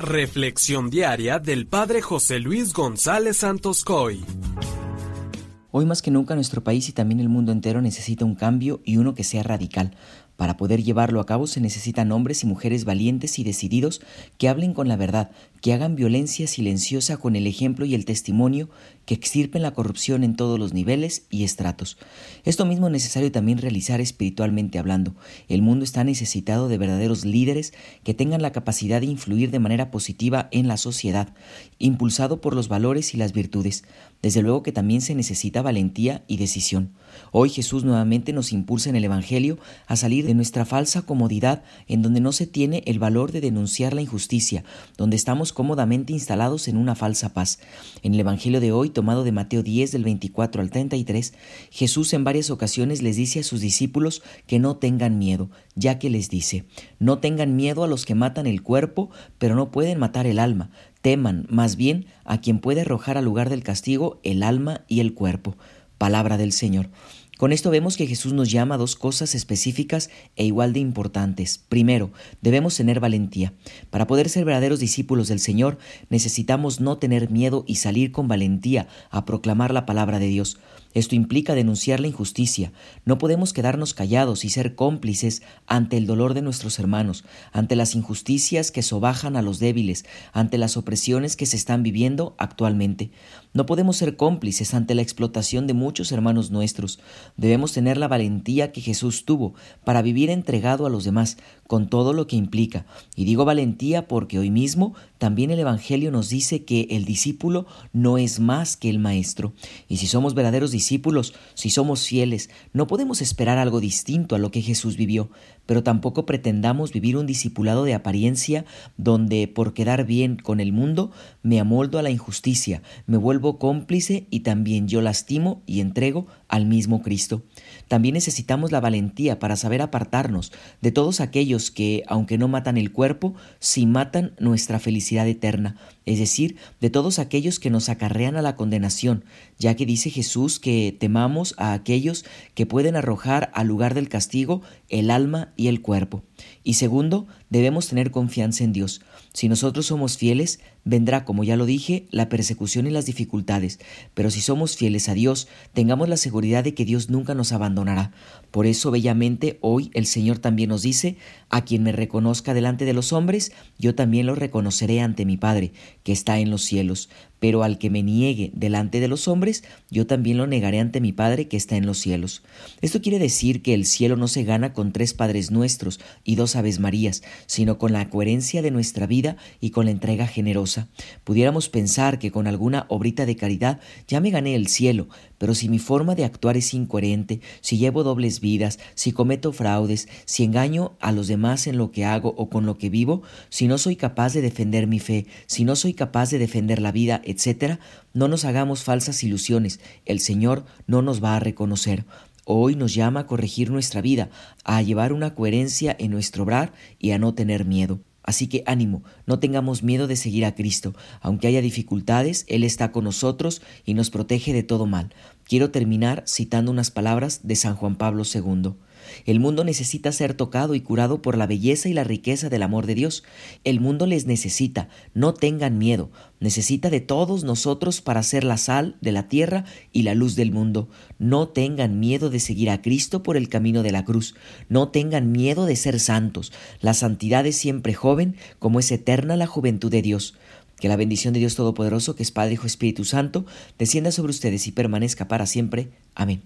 Reflexión diaria del Padre José Luis González Santos Coy. Hoy más que nunca nuestro país y también el mundo entero necesita un cambio y uno que sea radical. Para poder llevarlo a cabo se necesitan hombres y mujeres valientes y decididos que hablen con la verdad, que hagan violencia silenciosa con el ejemplo y el testimonio, que extirpen la corrupción en todos los niveles y estratos. Esto mismo es necesario también realizar espiritualmente hablando. El mundo está necesitado de verdaderos líderes que tengan la capacidad de influir de manera positiva en la sociedad, impulsado por los valores y las virtudes. Desde luego que también se necesita valentía y decisión. Hoy Jesús nuevamente nos impulsa en el Evangelio a salir de nuestra falsa comodidad en donde no se tiene el valor de denunciar la injusticia, donde estamos cómodamente instalados en una falsa paz. En el Evangelio de hoy, tomado de Mateo 10 del 24 al 33, Jesús en varias ocasiones les dice a sus discípulos que no tengan miedo, ya que les dice, no tengan miedo a los que matan el cuerpo, pero no pueden matar el alma, teman más bien a quien puede arrojar al lugar del castigo el alma y el cuerpo. Palabra del Señor. Con esto vemos que Jesús nos llama a dos cosas específicas e igual de importantes. Primero, debemos tener valentía. Para poder ser verdaderos discípulos del Señor, necesitamos no tener miedo y salir con valentía a proclamar la palabra de Dios. Esto implica denunciar la injusticia. No podemos quedarnos callados y ser cómplices ante el dolor de nuestros hermanos, ante las injusticias que sobajan a los débiles, ante las opresiones que se están viviendo actualmente. No podemos ser cómplices ante la explotación de muchos hermanos nuestros. Debemos tener la valentía que Jesús tuvo para vivir entregado a los demás, con todo lo que implica. Y digo valentía porque hoy mismo también el Evangelio nos dice que el discípulo no es más que el maestro. Y si somos verdaderos discípulos, si somos fieles, no podemos esperar algo distinto a lo que Jesús vivió, pero tampoco pretendamos vivir un discipulado de apariencia donde por quedar bien con el mundo me amoldo a la injusticia, me vuelvo cómplice y también yo lastimo y entrego al mismo Cristo. También necesitamos la valentía para saber apartarnos de todos aquellos que, aunque no matan el cuerpo, sí matan nuestra felicidad eterna, es decir, de todos aquellos que nos acarrean a la condenación, ya que dice Jesús que temamos a aquellos que pueden arrojar al lugar del castigo el alma y el cuerpo. Y segundo, debemos tener confianza en Dios. Si nosotros somos fieles, vendrá, como ya lo dije, la persecución y las dificultades, pero si somos fieles a Dios, tengamos la de que Dios nunca nos abandonará. Por eso, bellamente, hoy el Señor también nos dice, a quien me reconozca delante de los hombres, yo también lo reconoceré ante mi Padre, que está en los cielos. Pero al que me niegue delante de los hombres, yo también lo negaré ante mi Padre que está en los cielos. Esto quiere decir que el cielo no se gana con tres Padres nuestros y dos Aves Marías, sino con la coherencia de nuestra vida y con la entrega generosa. Pudiéramos pensar que con alguna obrita de caridad ya me gané el cielo, pero si mi forma de actuar es incoherente, si llevo dobles vidas, si cometo fraudes, si engaño a los demás en lo que hago o con lo que vivo, si no soy capaz de defender mi fe, si no soy capaz de defender la vida, etc., no nos hagamos falsas ilusiones, el Señor no nos va a reconocer. Hoy nos llama a corregir nuestra vida, a llevar una coherencia en nuestro obrar y a no tener miedo. Así que ánimo, no tengamos miedo de seguir a Cristo. Aunque haya dificultades, Él está con nosotros y nos protege de todo mal. Quiero terminar citando unas palabras de San Juan Pablo II. El mundo necesita ser tocado y curado por la belleza y la riqueza del amor de Dios. El mundo les necesita, no tengan miedo, necesita de todos nosotros para ser la sal de la tierra y la luz del mundo. No tengan miedo de seguir a Cristo por el camino de la cruz, no tengan miedo de ser santos. La santidad es siempre joven, como es eterna la juventud de Dios. Que la bendición de Dios Todopoderoso, que es Padre, Hijo, Espíritu Santo, descienda sobre ustedes y permanezca para siempre. Amén.